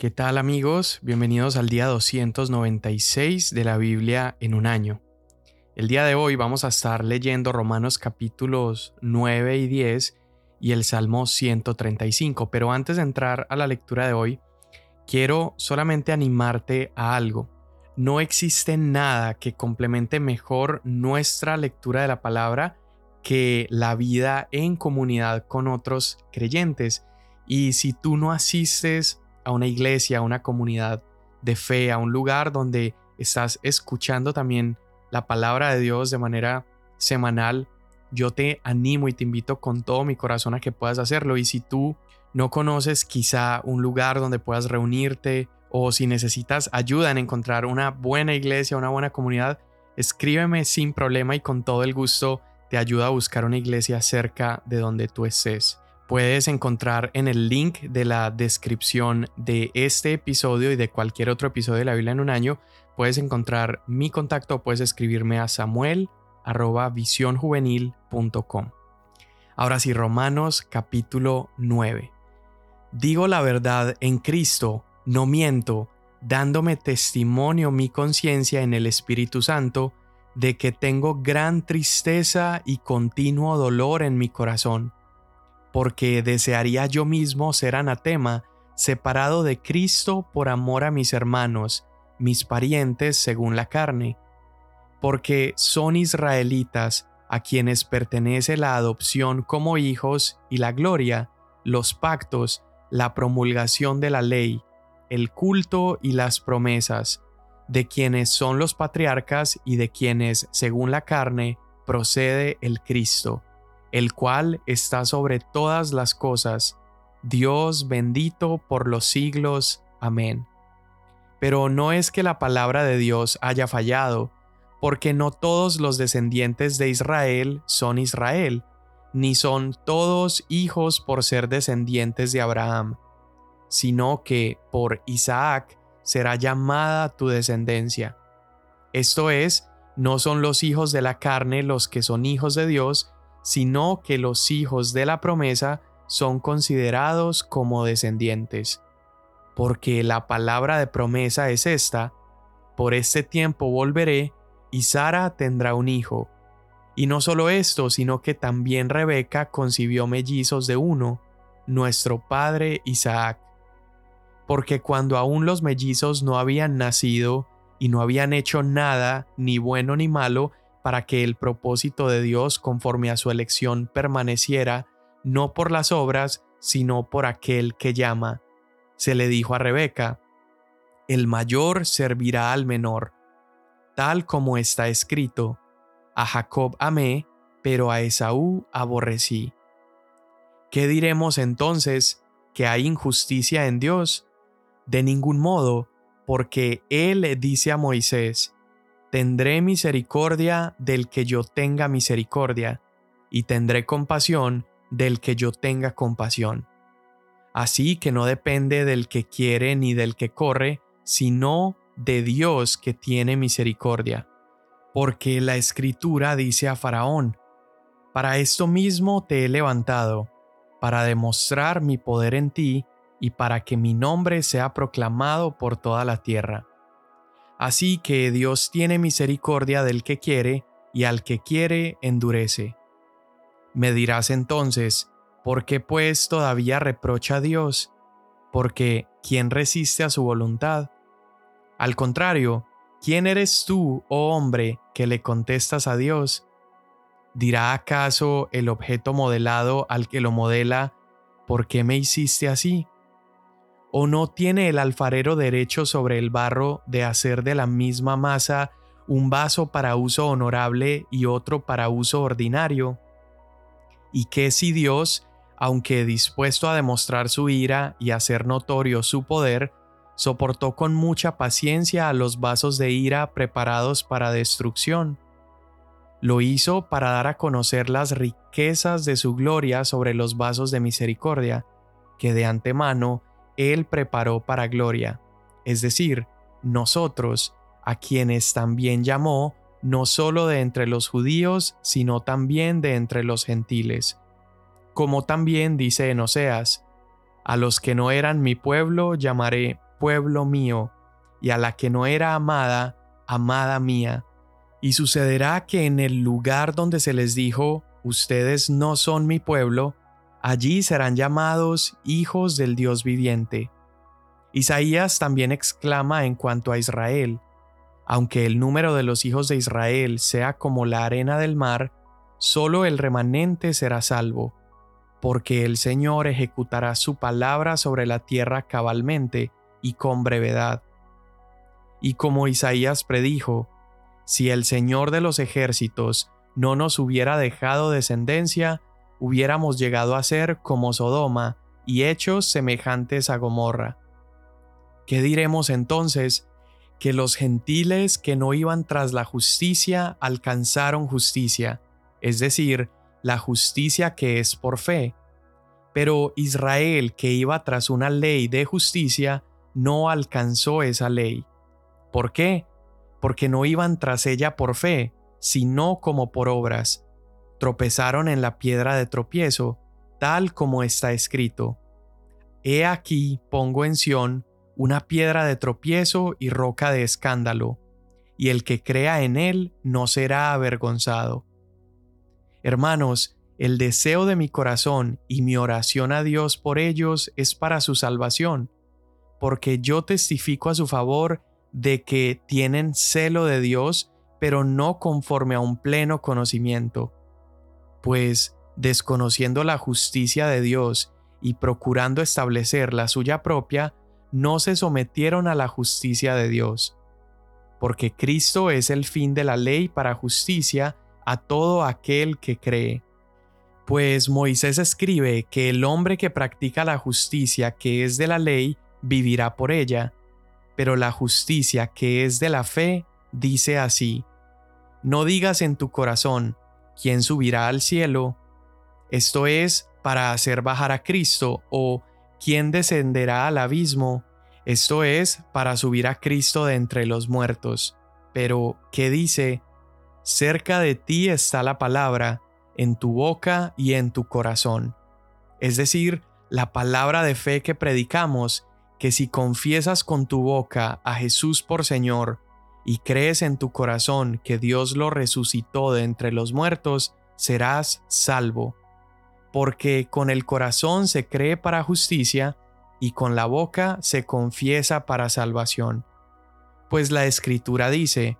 ¿Qué tal amigos? Bienvenidos al día 296 de la Biblia en un año. El día de hoy vamos a estar leyendo Romanos capítulos 9 y 10 y el Salmo 135, pero antes de entrar a la lectura de hoy, quiero solamente animarte a algo. No existe nada que complemente mejor nuestra lectura de la palabra que la vida en comunidad con otros creyentes. Y si tú no asistes a una iglesia, a una comunidad de fe, a un lugar donde estás escuchando también la palabra de Dios de manera semanal, yo te animo y te invito con todo mi corazón a que puedas hacerlo. Y si tú no conoces quizá un lugar donde puedas reunirte o si necesitas ayuda en encontrar una buena iglesia, una buena comunidad, escríbeme sin problema y con todo el gusto. Te ayuda a buscar una iglesia cerca de donde tú estés puedes encontrar en el link de la descripción de este episodio y de cualquier otro episodio de la Biblia en un año, puedes encontrar mi contacto puedes escribirme a samuel Ahora sí, Romanos capítulo 9. Digo la verdad en Cristo, no miento, dándome testimonio mi conciencia en el Espíritu Santo de que tengo gran tristeza y continuo dolor en mi corazón porque desearía yo mismo ser anatema, separado de Cristo por amor a mis hermanos, mis parientes según la carne, porque son israelitas a quienes pertenece la adopción como hijos y la gloria, los pactos, la promulgación de la ley, el culto y las promesas, de quienes son los patriarcas y de quienes, según la carne, procede el Cristo el cual está sobre todas las cosas, Dios bendito por los siglos. Amén. Pero no es que la palabra de Dios haya fallado, porque no todos los descendientes de Israel son Israel, ni son todos hijos por ser descendientes de Abraham, sino que por Isaac será llamada tu descendencia. Esto es, no son los hijos de la carne los que son hijos de Dios, sino que los hijos de la promesa son considerados como descendientes. Porque la palabra de promesa es esta, por este tiempo volveré y Sara tendrá un hijo. Y no solo esto, sino que también Rebeca concibió mellizos de uno, nuestro padre Isaac. Porque cuando aún los mellizos no habían nacido y no habían hecho nada, ni bueno ni malo, para que el propósito de Dios conforme a su elección permaneciera, no por las obras, sino por aquel que llama. Se le dijo a Rebeca, el mayor servirá al menor, tal como está escrito, a Jacob amé, pero a Esaú aborrecí. ¿Qué diremos entonces? ¿Que hay injusticia en Dios? De ningún modo, porque Él dice a Moisés, tendré misericordia del que yo tenga misericordia, y tendré compasión del que yo tenga compasión. Así que no depende del que quiere ni del que corre, sino de Dios que tiene misericordia. Porque la escritura dice a Faraón, Para esto mismo te he levantado, para demostrar mi poder en ti y para que mi nombre sea proclamado por toda la tierra. Así que Dios tiene misericordia del que quiere, y al que quiere endurece. Me dirás entonces, ¿por qué pues todavía reprocha a Dios? Porque ¿quién resiste a su voluntad? Al contrario, ¿quién eres tú, oh hombre, que le contestas a Dios? ¿Dirá acaso el objeto modelado al que lo modela, ¿por qué me hiciste así? ¿O no tiene el alfarero derecho sobre el barro de hacer de la misma masa un vaso para uso honorable y otro para uso ordinario? ¿Y qué si Dios, aunque dispuesto a demostrar su ira y hacer notorio su poder, soportó con mucha paciencia a los vasos de ira preparados para destrucción? Lo hizo para dar a conocer las riquezas de su gloria sobre los vasos de misericordia, que de antemano él preparó para gloria, es decir, nosotros, a quienes también llamó, no solo de entre los judíos, sino también de entre los gentiles. Como también dice en Oseas, a los que no eran mi pueblo llamaré, pueblo mío, y a la que no era amada, amada mía. Y sucederá que en el lugar donde se les dijo, ustedes no son mi pueblo, allí serán llamados hijos del Dios viviente. Isaías también exclama en cuanto a Israel, aunque el número de los hijos de Israel sea como la arena del mar, solo el remanente será salvo, porque el Señor ejecutará su palabra sobre la tierra cabalmente y con brevedad. Y como Isaías predijo, si el Señor de los ejércitos no nos hubiera dejado descendencia, hubiéramos llegado a ser como Sodoma y hechos semejantes a Gomorra. ¿Qué diremos entonces? Que los gentiles que no iban tras la justicia alcanzaron justicia, es decir, la justicia que es por fe. Pero Israel que iba tras una ley de justicia no alcanzó esa ley. ¿Por qué? Porque no iban tras ella por fe, sino como por obras. Tropezaron en la piedra de tropiezo, tal como está escrito. He aquí pongo en Sión una piedra de tropiezo y roca de escándalo, y el que crea en él no será avergonzado. Hermanos, el deseo de mi corazón y mi oración a Dios por ellos es para su salvación, porque yo testifico a su favor de que tienen celo de Dios, pero no conforme a un pleno conocimiento. Pues, desconociendo la justicia de Dios y procurando establecer la suya propia, no se sometieron a la justicia de Dios. Porque Cristo es el fin de la ley para justicia a todo aquel que cree. Pues Moisés escribe que el hombre que practica la justicia que es de la ley vivirá por ella, pero la justicia que es de la fe dice así, no digas en tu corazón, ¿quién subirá al cielo? Esto es, para hacer bajar a Cristo, o ¿quién descenderá al abismo? Esto es, para subir a Cristo de entre los muertos. Pero, ¿qué dice? Cerca de ti está la palabra, en tu boca y en tu corazón. Es decir, la palabra de fe que predicamos, que si confiesas con tu boca a Jesús por Señor y crees en tu corazón que Dios lo resucitó de entre los muertos, serás salvo. Porque con el corazón se cree para justicia y con la boca se confiesa para salvación. Pues la escritura dice,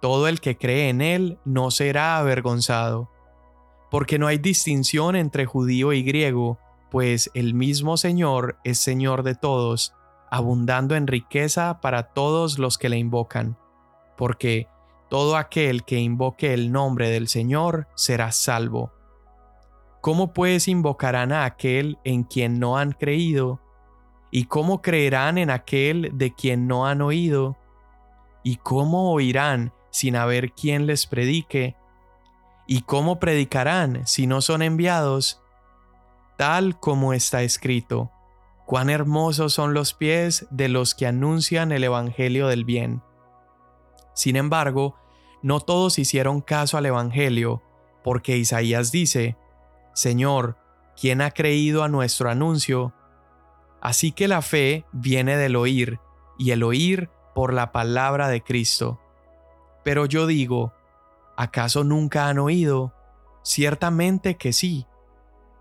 todo el que cree en él no será avergonzado. Porque no hay distinción entre judío y griego, pues el mismo Señor es Señor de todos, abundando en riqueza para todos los que le invocan, porque todo aquel que invoque el nombre del Señor será salvo. ¿Cómo pues invocarán a aquel en quien no han creído? ¿Y cómo creerán en aquel de quien no han oído? ¿Y cómo oirán sin haber quien les predique? ¿Y cómo predicarán si no son enviados? Tal como está escrito Cuán hermosos son los pies de los que anuncian el Evangelio del bien. Sin embargo, no todos hicieron caso al Evangelio, porque Isaías dice, Señor, ¿quién ha creído a nuestro anuncio? Así que la fe viene del oír, y el oír por la palabra de Cristo. Pero yo digo, ¿acaso nunca han oído? Ciertamente que sí.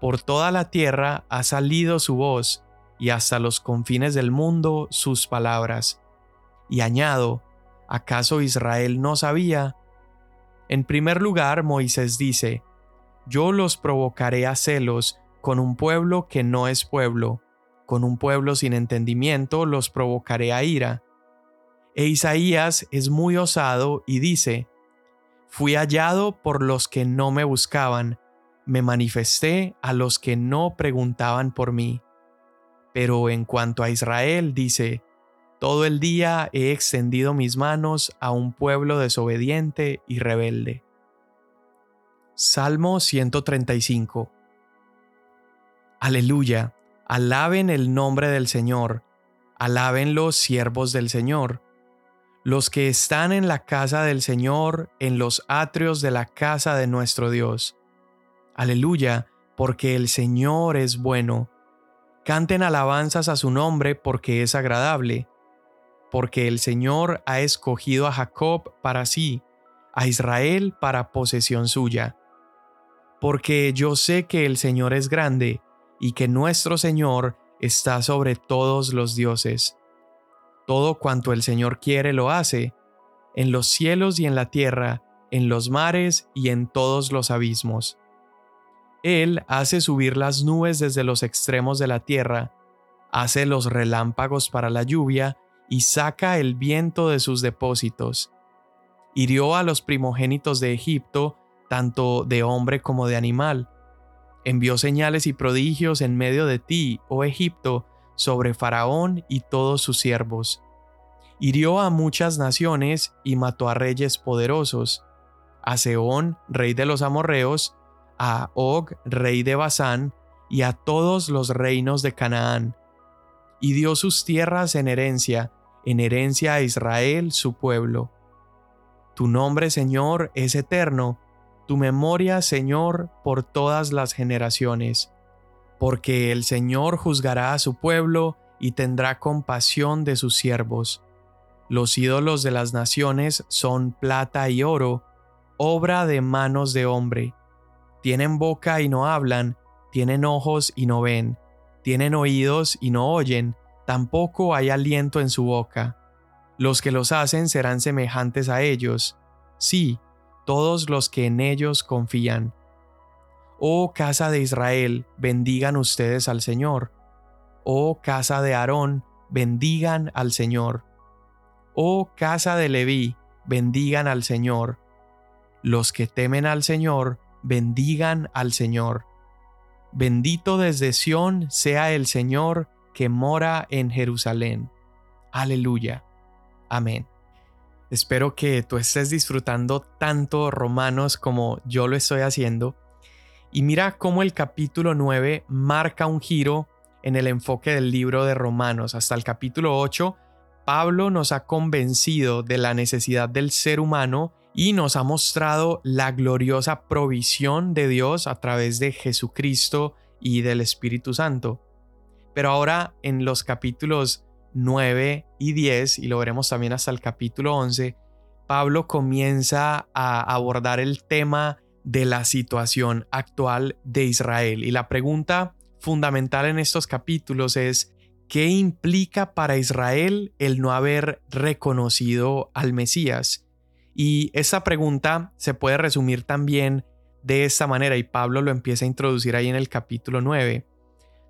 Por toda la tierra ha salido su voz, y hasta los confines del mundo sus palabras. Y añado, ¿acaso Israel no sabía? En primer lugar, Moisés dice, Yo los provocaré a celos con un pueblo que no es pueblo, con un pueblo sin entendimiento los provocaré a ira. E Isaías es muy osado y dice, Fui hallado por los que no me buscaban, me manifesté a los que no preguntaban por mí. Pero en cuanto a Israel, dice, todo el día he extendido mis manos a un pueblo desobediente y rebelde. Salmo 135 Aleluya, alaben el nombre del Señor, alaben los siervos del Señor, los que están en la casa del Señor, en los atrios de la casa de nuestro Dios. Aleluya, porque el Señor es bueno Canten alabanzas a su nombre porque es agradable, porque el Señor ha escogido a Jacob para sí, a Israel para posesión suya. Porque yo sé que el Señor es grande, y que nuestro Señor está sobre todos los dioses. Todo cuanto el Señor quiere lo hace, en los cielos y en la tierra, en los mares y en todos los abismos. Él hace subir las nubes desde los extremos de la tierra, hace los relámpagos para la lluvia y saca el viento de sus depósitos. Hirió a los primogénitos de Egipto, tanto de hombre como de animal. Envió señales y prodigios en medio de ti, oh Egipto, sobre Faraón y todos sus siervos. Hirió a muchas naciones y mató a reyes poderosos, a Seón, rey de los amorreos, a Og, rey de Basán, y a todos los reinos de Canaán. Y dio sus tierras en herencia, en herencia a Israel su pueblo. Tu nombre, Señor, es eterno, tu memoria, Señor, por todas las generaciones, porque el Señor juzgará a su pueblo y tendrá compasión de sus siervos. Los ídolos de las naciones son plata y oro, obra de manos de hombre. Tienen boca y no hablan, tienen ojos y no ven, tienen oídos y no oyen, tampoco hay aliento en su boca. Los que los hacen serán semejantes a ellos. Sí, todos los que en ellos confían. Oh casa de Israel, bendigan ustedes al Señor. Oh casa de Aarón, bendigan al Señor. Oh casa de Leví, bendigan al Señor. Los que temen al Señor, bendigan al Señor. Bendito desde Sión sea el Señor que mora en Jerusalén. Aleluya. Amén. Espero que tú estés disfrutando tanto Romanos como yo lo estoy haciendo. Y mira cómo el capítulo 9 marca un giro en el enfoque del libro de Romanos. Hasta el capítulo 8, Pablo nos ha convencido de la necesidad del ser humano y nos ha mostrado la gloriosa provisión de Dios a través de Jesucristo y del Espíritu Santo. Pero ahora en los capítulos 9 y 10, y lo veremos también hasta el capítulo 11, Pablo comienza a abordar el tema de la situación actual de Israel. Y la pregunta fundamental en estos capítulos es, ¿qué implica para Israel el no haber reconocido al Mesías? Y esa pregunta se puede resumir también de esta manera, y Pablo lo empieza a introducir ahí en el capítulo 9.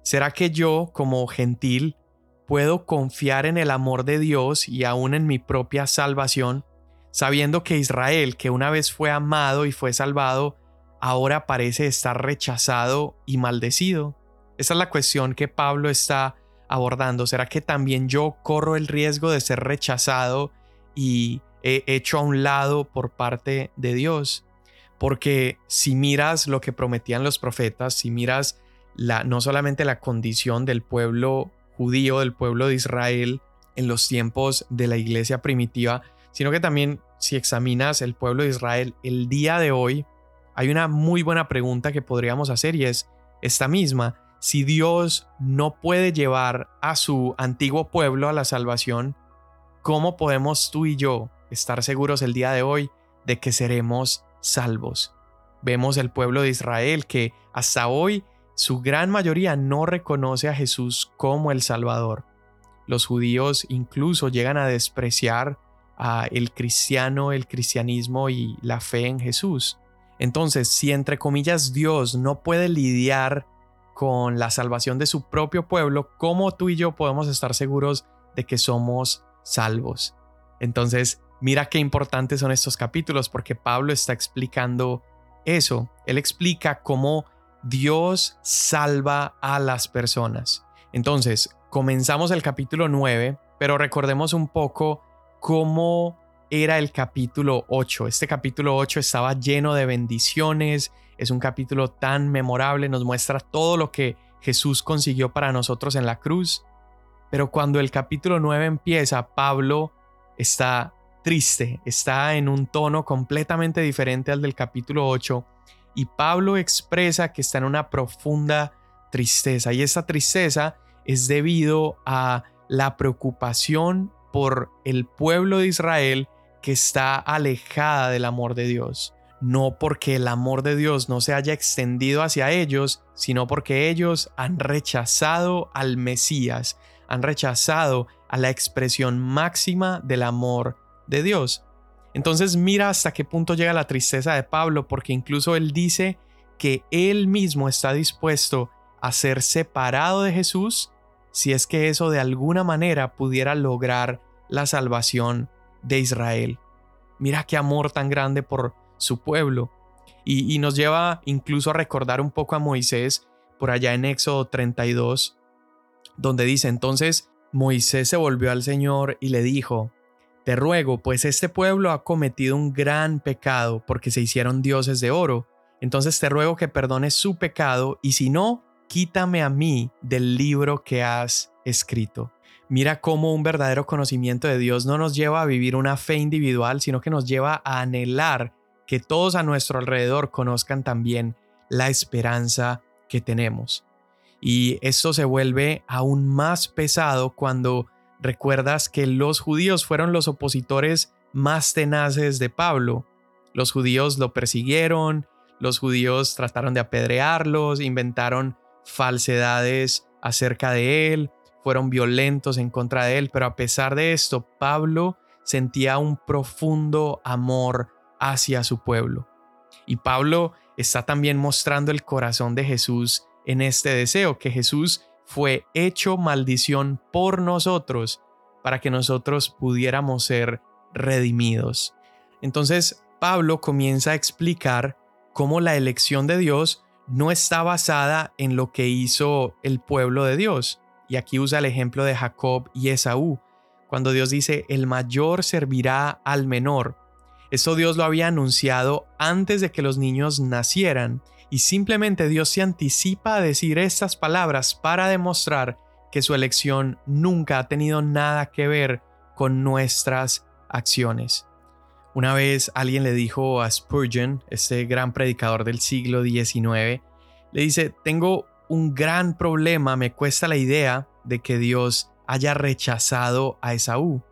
¿Será que yo, como gentil, puedo confiar en el amor de Dios y aún en mi propia salvación, sabiendo que Israel, que una vez fue amado y fue salvado, ahora parece estar rechazado y maldecido? Esa es la cuestión que Pablo está abordando. ¿Será que también yo corro el riesgo de ser rechazado y hecho a un lado por parte de Dios? Porque si miras lo que prometían los profetas, si miras no solamente la condición del pueblo judío del pueblo de Israel en los tiempos de la iglesia primitiva, sino que también si examinas el pueblo de Israel el día de hoy, hay una muy buena pregunta que podríamos hacer y es esta misma. Si Dios no puede llevar a su antiguo pueblo a la salvación, ¿cómo podemos tú y yo estar seguros el día de hoy de que seremos salvos? Vemos el pueblo de Israel que hasta hoy su gran mayoría no reconoce a Jesús como el Salvador. Los judíos incluso llegan a despreciar a el cristiano, el cristianismo y la fe en Jesús. Entonces, si entre comillas Dios no puede lidiar con la salvación de su propio pueblo, ¿cómo tú y yo podemos estar seguros de que somos salvos? Entonces, mira qué importantes son estos capítulos porque Pablo está explicando eso. Él explica cómo Dios salva a las personas. Entonces, comenzamos el capítulo 9, pero recordemos un poco cómo era el capítulo 8. Este capítulo 8 estaba lleno de bendiciones, es un capítulo tan memorable, nos muestra todo lo que Jesús consiguió para nosotros en la cruz. Pero cuando el capítulo 9 empieza, Pablo está triste, está en un tono completamente diferente al del capítulo 8 y Pablo expresa que está en una profunda tristeza y esa tristeza es debido a la preocupación por el pueblo de Israel que está alejada del amor de Dios. No porque el amor de Dios no se haya extendido hacia ellos, sino porque ellos han rechazado al Mesías, han rechazado a la expresión máxima del amor de Dios. Entonces mira hasta qué punto llega la tristeza de Pablo, porque incluso él dice que él mismo está dispuesto a ser separado de Jesús si es que eso de alguna manera pudiera lograr la salvación de Israel. Mira qué amor tan grande por su pueblo. Y, nos lleva incluso a recordar un poco a Moisés por allá en Éxodo 32, donde dice entonces Moisés se volvió al Señor y le dijo, Te ruego, pues este pueblo ha cometido un gran pecado porque se hicieron dioses de oro. Entonces te ruego que perdones su pecado y si no, quítame a mí del libro que has escrito. Mira cómo un verdadero conocimiento de Dios no nos lleva a vivir una fe individual, sino que nos lleva a anhelar que todos a nuestro alrededor conozcan también la esperanza que tenemos. Y esto se vuelve aún más pesado cuando recuerdas que los judíos fueron los opositores más tenaces de Pablo. Los judíos lo persiguieron, los judíos trataron de apedrearlos, inventaron falsedades acerca de él, fueron violentos en contra de él, pero a pesar de esto, Pablo sentía un profundo amor hacia su pueblo. Y Pablo está también mostrando el corazón de Jesús en este deseo, que Jesús fue hecho maldición por nosotros para que nosotros pudiéramos ser redimidos. Entonces, Pablo comienza a explicar cómo la elección de Dios no está basada en lo que hizo el pueblo de Dios, y aquí usa el ejemplo de Jacob y Esaú, cuando Dios dice, el mayor servirá al menor. Esto Dios lo había anunciado antes de que los niños nacieran, y simplemente Dios se anticipa a decir estas palabras para demostrar que su elección nunca ha tenido nada que ver con nuestras acciones. Una vez alguien le dijo a Spurgeon, este gran predicador del siglo XIX, le dice, tengo un gran problema, me cuesta la idea de que Dios haya rechazado a Esaú.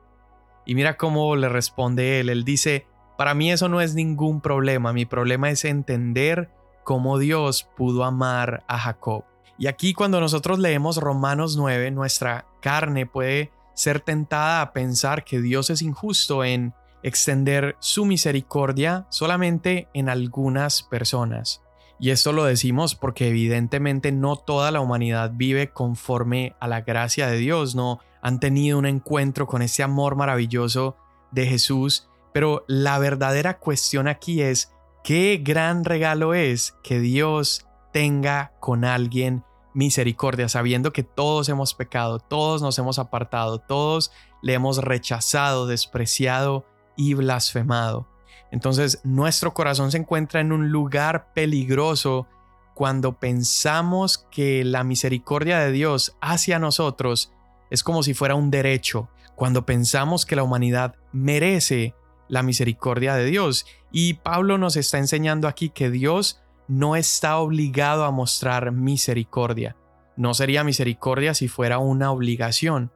Y mira cómo le responde él, él dice, para mí eso no es ningún problema, mi problema es entender cómo Dios pudo amar a Jacob. Y aquí cuando nosotros leemos Romanos 9, nuestra carne puede ser tentada a pensar que Dios es injusto en extender su misericordia solamente en algunas personas. Y esto lo decimos porque evidentemente no toda la humanidad vive conforme a la gracia de Dios, no han tenido un encuentro con ese amor maravilloso de Jesús, pero la verdadera cuestión aquí es qué gran regalo es que Dios tenga con alguien misericordia, sabiendo que todos hemos pecado, todos nos hemos apartado, todos le hemos rechazado, despreciado y blasfemado. Entonces nuestro corazón se encuentra en un lugar peligroso cuando pensamos que la misericordia de Dios hacia nosotros es como si fuera un derecho, cuando pensamos que la humanidad merece la misericordia de Dios. Y Pablo nos está enseñando aquí que Dios no está obligado a mostrar misericordia. No sería misericordia si fuera una obligación.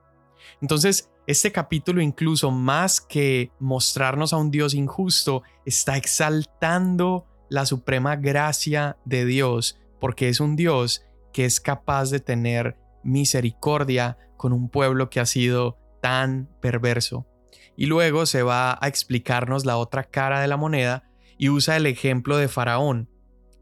Entonces, este capítulo incluso más que mostrarnos a un Dios injusto, está exaltando la suprema gracia de Dios, porque es un Dios que es capaz de tener misericordia con un pueblo que ha sido tan perverso. Y luego se va a explicarnos la otra cara de la moneda y usa el ejemplo de Faraón,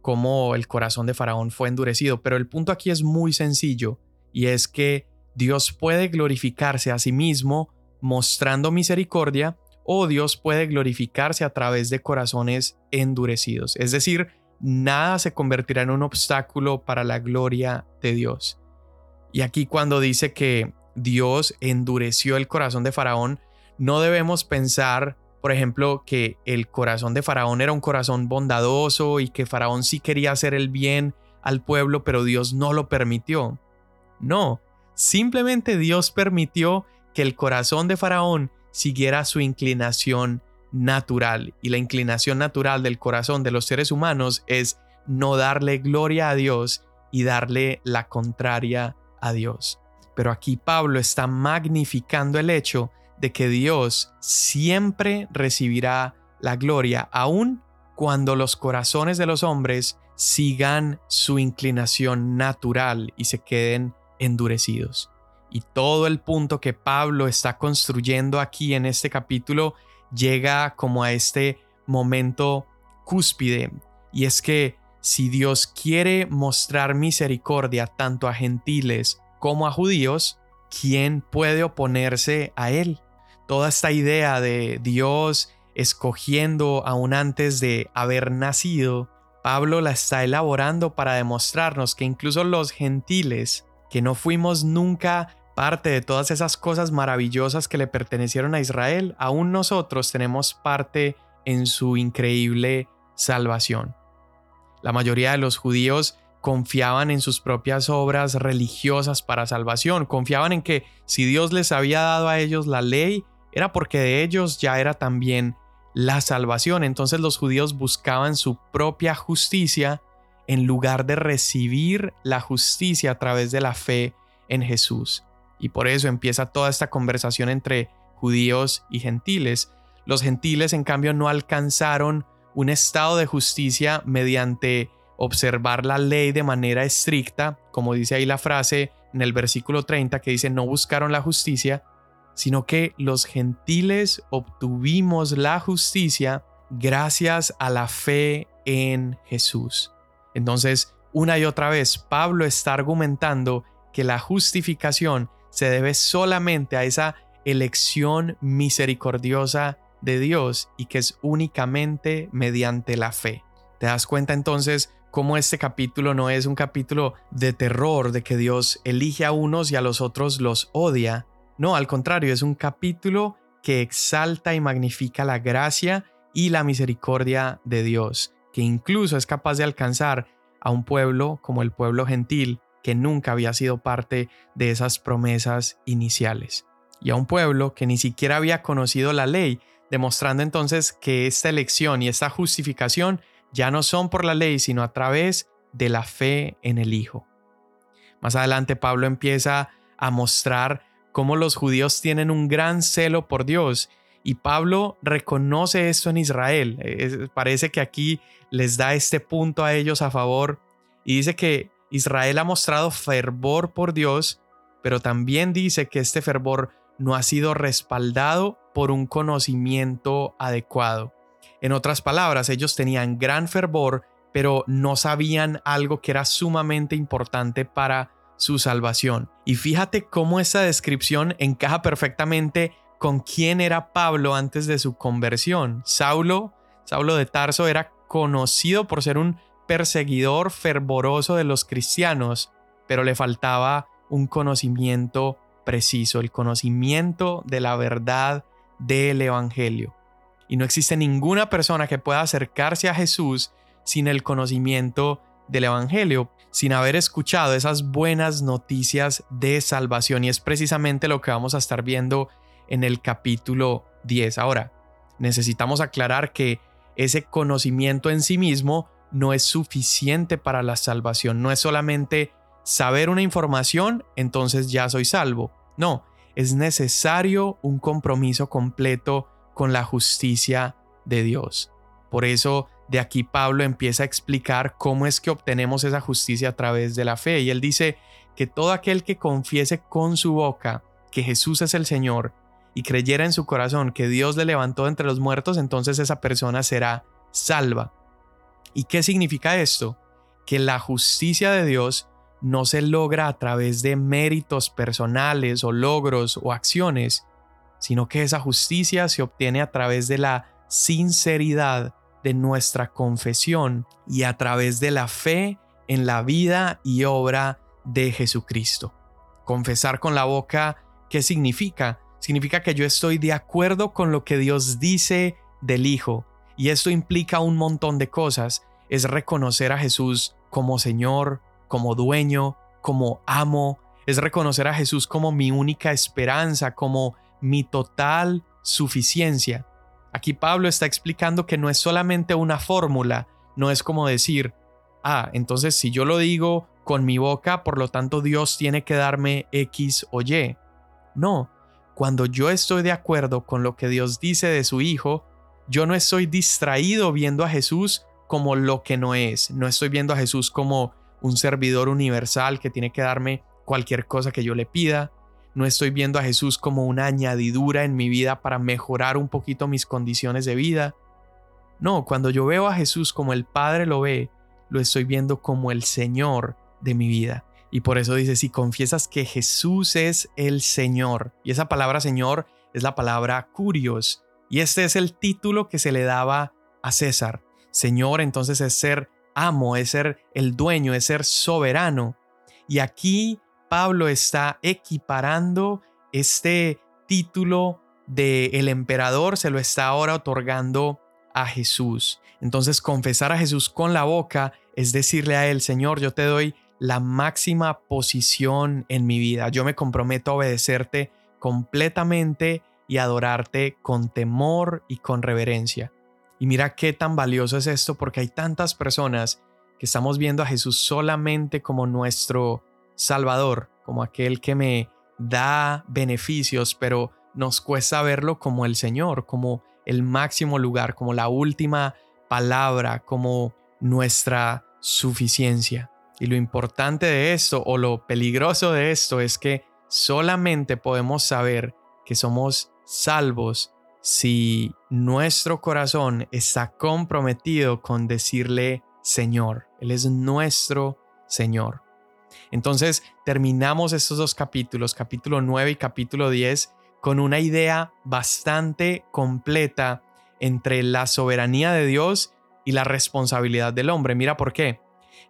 cómo el corazón de Faraón fue endurecido. Pero el punto aquí es muy sencillo, y es que Dios puede glorificarse a sí mismo mostrando misericordia o Dios puede glorificarse a través de corazones endurecidos. Es decir, nada se convertirá en un obstáculo para la gloria de Dios. Y aquí cuando dice que Dios endureció el corazón de Faraón, no debemos pensar, por ejemplo, que el corazón de Faraón era un corazón bondadoso y que Faraón sí quería hacer el bien al pueblo, pero Dios no lo permitió. No, Simplemente Dios permitió que el corazón de Faraón siguiera su inclinación natural. Y la inclinación natural del corazón de los seres humanos es no darle gloria a Dios y darle la contraria a Dios. Pero aquí Pablo está magnificando el hecho de que Dios siempre recibirá la gloria, aun cuando los corazones de los hombres sigan su inclinación natural y se queden endurecidos. Y todo el punto que Pablo está construyendo aquí en este capítulo llega como a este momento cúspide. Y es que si Dios quiere mostrar misericordia tanto a gentiles como a judíos, ¿quién puede oponerse a él? Toda esta idea de Dios escogiendo aún antes de haber nacido, Pablo la está elaborando para demostrarnos que incluso los gentiles, que no fuimos nunca parte de todas esas cosas maravillosas que le pertenecieron a Israel, aún nosotros tenemos parte en su increíble salvación. La mayoría de los judíos confiaban en sus propias obras religiosas para salvación, confiaban en que si Dios les había dado a ellos la ley, era porque de ellos ya era también la salvación. Entonces los judíos buscaban su propia justicia en lugar de recibir la justicia a través de la fe en Jesús. Y por eso empieza toda esta conversación entre judíos y gentiles. Los gentiles, en cambio, no alcanzaron un estado de justicia mediante observar la ley de manera estricta, como dice ahí la frase en el versículo 30 que dice no buscaron la justicia, sino que los gentiles obtuvimos la justicia gracias a la fe en Jesús. Entonces, una y otra vez, Pablo está argumentando que la justificación se debe solamente a esa elección misericordiosa de Dios y que es únicamente mediante la fe. ¿Te das cuenta entonces cómo este capítulo no es un capítulo de terror, de que Dios elige a unos y a los otros los odia? No, al contrario, es un capítulo que exalta y magnifica la gracia y la misericordia de Dios, que incluso es capaz de alcanzar a un pueblo como el pueblo gentil que nunca había sido parte de esas promesas iniciales, y a un pueblo que ni siquiera había conocido la ley, demostrando entonces que esta elección y esta justificación ya no son por la ley, sino a través de la fe en el Hijo. Más adelante Pablo empieza a mostrar cómo los judíos tienen un gran celo por Dios y Pablo reconoce esto en Israel. parece que aquí les da este punto a ellos a favor y dice que Israel ha mostrado fervor por Dios, pero también dice que este fervor no ha sido respaldado por un conocimiento adecuado. En otras palabras, ellos tenían gran fervor, pero no sabían algo que era sumamente importante para su salvación. Y fíjate cómo esta descripción encaja perfectamente con quién era Pablo antes de su conversión. Saulo, Saulo de Tarso era conocido por ser un perseguidor fervoroso de los cristianos, pero le faltaba un conocimiento preciso, el conocimiento de la verdad del Evangelio. Y no existe ninguna persona que pueda acercarse a Jesús sin el conocimiento del Evangelio, sin haber escuchado esas buenas noticias de salvación. Y es precisamente lo que vamos a estar viendo en el capítulo 10. Ahora, necesitamos aclarar que ese conocimiento en sí mismo no es suficiente para la salvación. No es solamente saber una información, entonces ya soy salvo. No, es necesario un compromiso completo con la justicia de Dios. Por eso de aquí Pablo empieza a explicar cómo es que obtenemos esa justicia a través de la fe. Y él dice que todo aquel que confiese con su boca que Jesús es el Señor y creyera en su corazón que Dios le levantó entre los muertos, entonces esa persona será salva. ¿Y qué significa esto? Que la justicia de Dios no se logra a través de méritos personales o logros o acciones, sino que esa justicia se obtiene a través de la sinceridad de nuestra confesión y a través de la fe en la vida y obra de Jesucristo. Confesar con la boca, ¿qué significa? Significa que yo estoy de acuerdo con lo que Dios dice del Hijo. Y esto implica un montón de cosas. Es reconocer a Jesús como Señor, como dueño, como amo, es reconocer a Jesús como mi única esperanza, como mi total suficiencia. Aquí Pablo está explicando que no es solamente una fórmula, no es como decir, ah, entonces si yo lo digo con mi boca, por lo tanto Dios tiene que darme X o Y. No, cuando yo estoy de acuerdo con lo que Dios dice de su Hijo, yo no estoy distraído viendo a Jesús como lo que no es, no estoy viendo a Jesús como un servidor universal que tiene que darme cualquier cosa que yo le pida, no estoy viendo a Jesús como una añadidura en mi vida para mejorar un poquito mis condiciones de vida. No, cuando yo veo a Jesús como el Padre lo ve, lo estoy viendo como el Señor de mi vida. Y por eso dice, si confiesas que Jesús es el Señor, y esa palabra Señor es la palabra curios, y este es el título que se le daba a César. Señor entonces es ser amo, es ser el dueño, es ser soberano. Y aquí Pablo está equiparando este título de el emperador, se lo está ahora otorgando a Jesús. Entonces confesar a Jesús con la boca es decirle a él, Señor, yo te doy la máxima posición en mi vida. Yo me comprometo a obedecerte completamente y adorarte con temor y con reverencia. Y mira qué tan valioso es esto porque hay tantas personas que estamos viendo a Jesús solamente como nuestro Salvador, como aquel que me da beneficios, pero nos cuesta verlo como el Señor, como el máximo lugar, como la última palabra, como nuestra suficiencia. Y lo importante de esto o lo peligroso de esto es que solamente podemos saber que somos salvos si nuestro corazón está comprometido con decirle Señor. Él es nuestro Señor. Entonces terminamos estos dos capítulos, capítulo 9 y capítulo 10, con una idea bastante completa entre la soberanía de Dios y la responsabilidad del hombre. Mira por qué.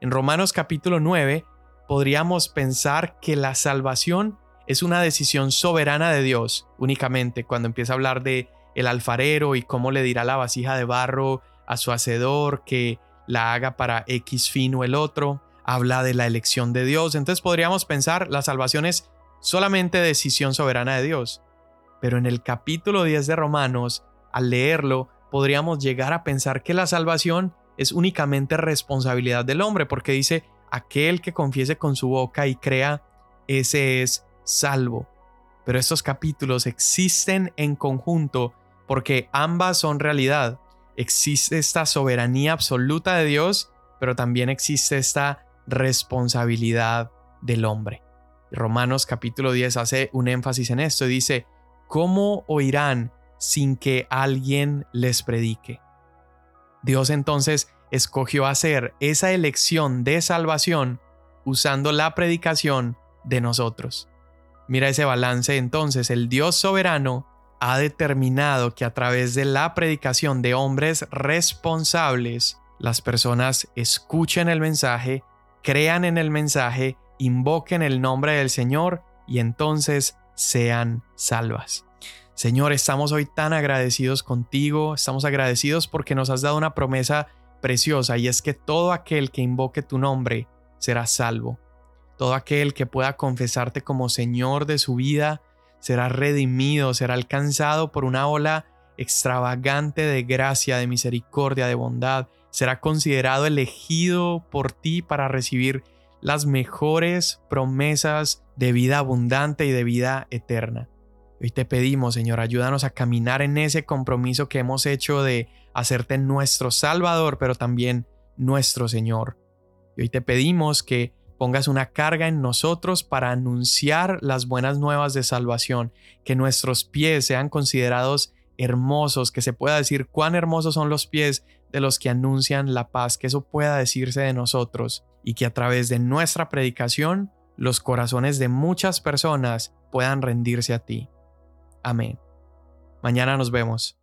En Romanos capítulo 9 podríamos pensar que la salvación es una decisión soberana de Dios únicamente cuando empieza a hablar de el alfarero y cómo le dirá la vasija de barro a su hacedor que la haga para X fin o el otro, habla de la elección de Dios, entonces podríamos pensar la salvación es solamente decisión soberana de Dios. Pero en el capítulo 10 de Romanos, al leerlo, podríamos llegar a pensar que la salvación es únicamente responsabilidad del hombre, porque dice, aquel que confiese con su boca y crea, ese es salvo. Pero estos capítulos existen en conjunto porque ambas son realidad. Existe esta soberanía absoluta de Dios, pero también existe esta responsabilidad del hombre. Romanos capítulo 10 hace un énfasis en esto y dice, ¿cómo oirán sin que alguien les predique? Dios entonces escogió hacer esa elección de salvación usando la predicación de nosotros. Mira ese balance entonces, el Dios soberano ha determinado que a través de la predicación de hombres responsables, las personas escuchen el mensaje, crean en el mensaje, invoquen el nombre del Señor y entonces sean salvas. Señor, estamos hoy tan agradecidos contigo, estamos agradecidos porque nos has dado una promesa preciosa y es que todo aquel que invoque tu nombre será salvo. Todo aquel que pueda confesarte como Señor de su vida será redimido, será alcanzado por una ola extravagante de gracia, de misericordia, de bondad, será considerado elegido por ti para recibir las mejores promesas de vida abundante y de vida eterna. Hoy te pedimos, Señor, ayúdanos a caminar en ese compromiso que hemos hecho de hacerte nuestro Salvador, pero también nuestro Señor. Y hoy te pedimos que pongas una carga en nosotros para anunciar las buenas nuevas de salvación, que nuestros pies sean considerados hermosos, que se pueda decir cuán hermosos son los pies de los que anuncian la paz, que eso pueda decirse de nosotros y que a través de nuestra predicación los corazones de muchas personas puedan rendirse a ti. Amén. Mañana nos vemos.